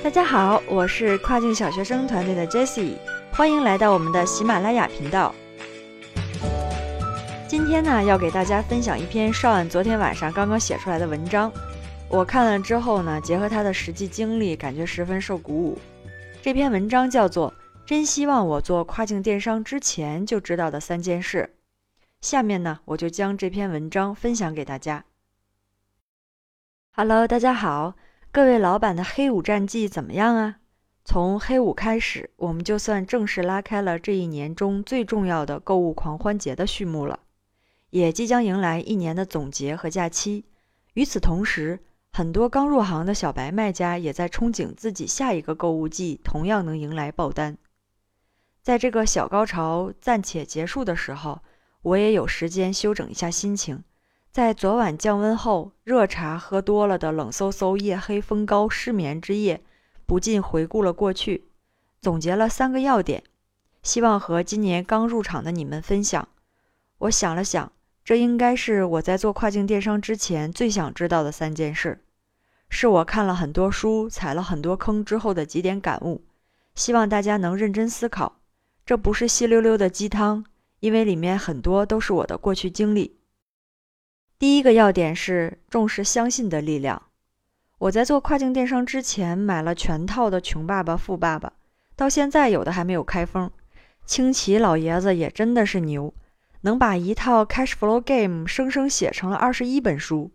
大家好，我是跨境小学生团队的 Jessie，欢迎来到我们的喜马拉雅频道。今天呢，要给大家分享一篇邵安昨天晚上刚刚写出来的文章。我看了之后呢，结合他的实际经历，感觉十分受鼓舞。这篇文章叫做《真希望我做跨境电商之前就知道的三件事》。下面呢，我就将这篇文章分享给大家。Hello，大家好。各位老板的黑五战绩怎么样啊？从黑五开始，我们就算正式拉开了这一年中最重要的购物狂欢节的序幕了，也即将迎来一年的总结和假期。与此同时，很多刚入行的小白卖家也在憧憬自己下一个购物季同样能迎来爆单。在这个小高潮暂且结束的时候，我也有时间休整一下心情。在昨晚降温后，热茶喝多了的冷飕飕、夜黑风高、失眠之夜，不禁回顾了过去，总结了三个要点，希望和今年刚入场的你们分享。我想了想，这应该是我在做跨境电商之前最想知道的三件事，是我看了很多书、踩了很多坑之后的几点感悟。希望大家能认真思考，这不是稀溜溜的鸡汤，因为里面很多都是我的过去经历。第一个要点是重视相信的力量。我在做跨境电商之前买了全套的《穷爸爸富爸爸》，到现在有的还没有开封。清奇老爷子也真的是牛，能把一套 Cash Flow Game 生生写成了二十一本书。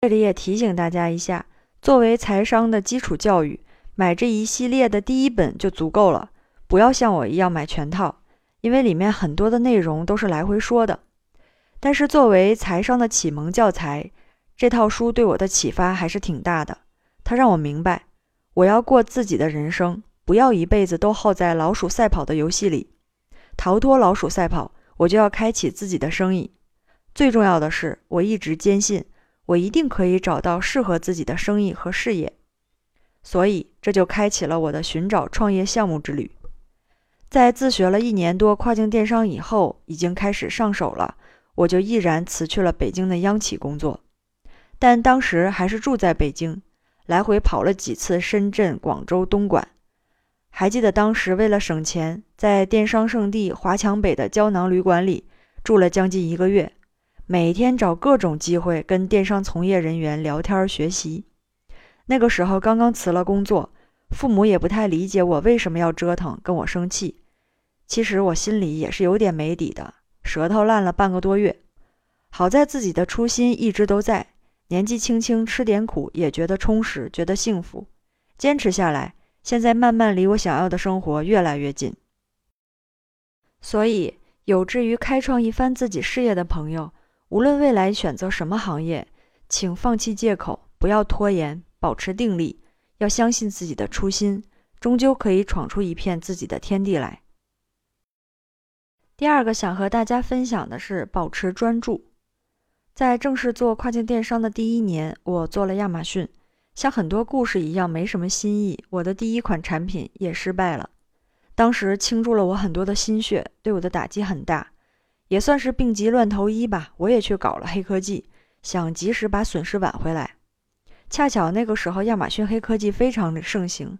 这里也提醒大家一下，作为财商的基础教育，买这一系列的第一本就足够了，不要像我一样买全套，因为里面很多的内容都是来回说的。但是作为财商的启蒙教材，这套书对我的启发还是挺大的。它让我明白，我要过自己的人生，不要一辈子都耗在老鼠赛跑的游戏里。逃脱老鼠赛跑，我就要开启自己的生意。最重要的是，我一直坚信，我一定可以找到适合自己的生意和事业。所以，这就开启了我的寻找创业项目之旅。在自学了一年多跨境电商以后，已经开始上手了。我就毅然辞去了北京的央企工作，但当时还是住在北京，来回跑了几次深圳、广州、东莞。还记得当时为了省钱，在电商圣地华强北的胶囊旅馆里住了将近一个月，每天找各种机会跟电商从业人员聊天学习。那个时候刚刚辞了工作，父母也不太理解我为什么要折腾，跟我生气。其实我心里也是有点没底的。舌头烂了半个多月，好在自己的初心一直都在。年纪轻轻吃点苦也觉得充实，觉得幸福，坚持下来，现在慢慢离我想要的生活越来越近。所以，有志于开创一番自己事业的朋友，无论未来选择什么行业，请放弃借口，不要拖延，保持定力，要相信自己的初心，终究可以闯出一片自己的天地来。第二个想和大家分享的是保持专注。在正式做跨境电商的第一年，我做了亚马逊，像很多故事一样没什么新意。我的第一款产品也失败了，当时倾注了我很多的心血，对我的打击很大，也算是病急乱投医吧。我也去搞了黑科技，想及时把损失挽回来。恰巧那个时候亚马逊黑科技非常的盛行，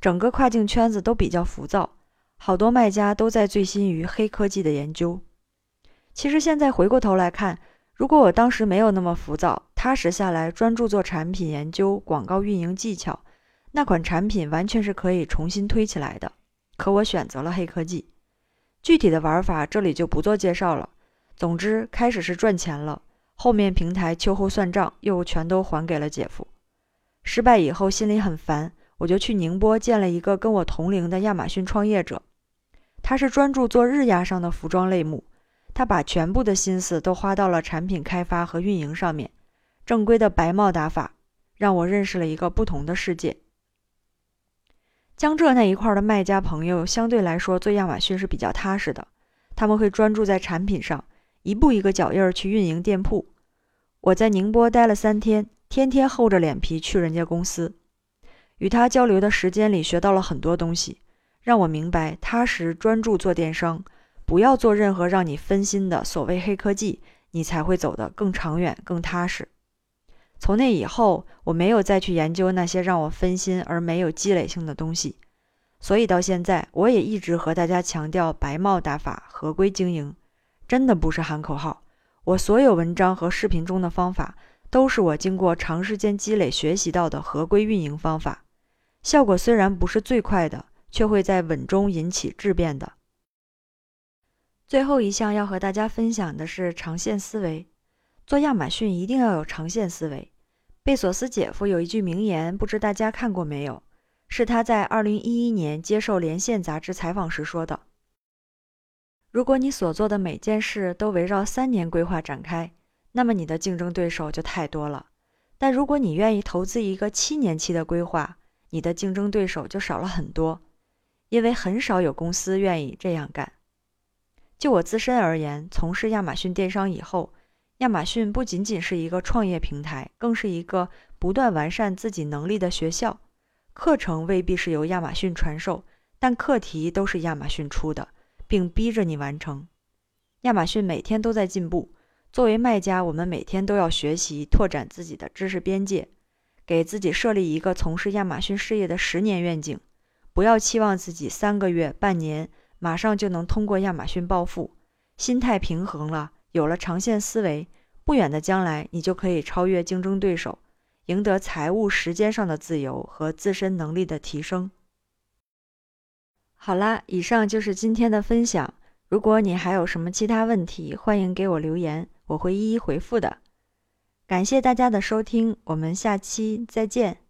整个跨境圈子都比较浮躁。好多卖家都在醉心于黑科技的研究。其实现在回过头来看，如果我当时没有那么浮躁，踏实下来，专注做产品研究、广告运营技巧，那款产品完全是可以重新推起来的。可我选择了黑科技，具体的玩法这里就不做介绍了。总之，开始是赚钱了，后面平台秋后算账，又全都还给了姐夫。失败以后，心里很烦，我就去宁波见了一个跟我同龄的亚马逊创业者。他是专注做日亚上的服装类目，他把全部的心思都花到了产品开发和运营上面，正规的白帽打法，让我认识了一个不同的世界。江浙那一块的卖家朋友相对来说做亚马逊是比较踏实的，他们会专注在产品上，一步一个脚印儿去运营店铺。我在宁波待了三天，天天厚着脸皮去人家公司，与他交流的时间里学到了很多东西。让我明白，踏实专注做电商，不要做任何让你分心的所谓黑科技，你才会走得更长远、更踏实。从那以后，我没有再去研究那些让我分心而没有积累性的东西。所以到现在，我也一直和大家强调白帽打法、合规经营，真的不是喊口号。我所有文章和视频中的方法，都是我经过长时间积累学习到的合规运营方法。效果虽然不是最快的，却会在稳中引起质变的。最后一项要和大家分享的是长线思维。做亚马逊一定要有长线思维。贝索斯姐夫有一句名言，不知大家看过没有？是他在2011年接受《连线》杂志采访时说的：“如果你所做的每件事都围绕三年规划展开，那么你的竞争对手就太多了；但如果你愿意投资一个七年期的规划，你的竞争对手就少了很多，因为很少有公司愿意这样干。就我自身而言，从事亚马逊电商以后，亚马逊不仅仅是一个创业平台，更是一个不断完善自己能力的学校。”课程未必是由亚马逊传授，但课题都是亚马逊出的，并逼着你完成。亚马逊每天都在进步，作为卖家，我们每天都要学习拓展自己的知识边界，给自己设立一个从事亚马逊事业的十年愿景。不要期望自己三个月、半年马上就能通过亚马逊暴富。心态平衡了，有了长线思维，不远的将来，你就可以超越竞争对手。赢得财务、时间上的自由和自身能力的提升。好啦，以上就是今天的分享。如果你还有什么其他问题，欢迎给我留言，我会一一回复的。感谢大家的收听，我们下期再见。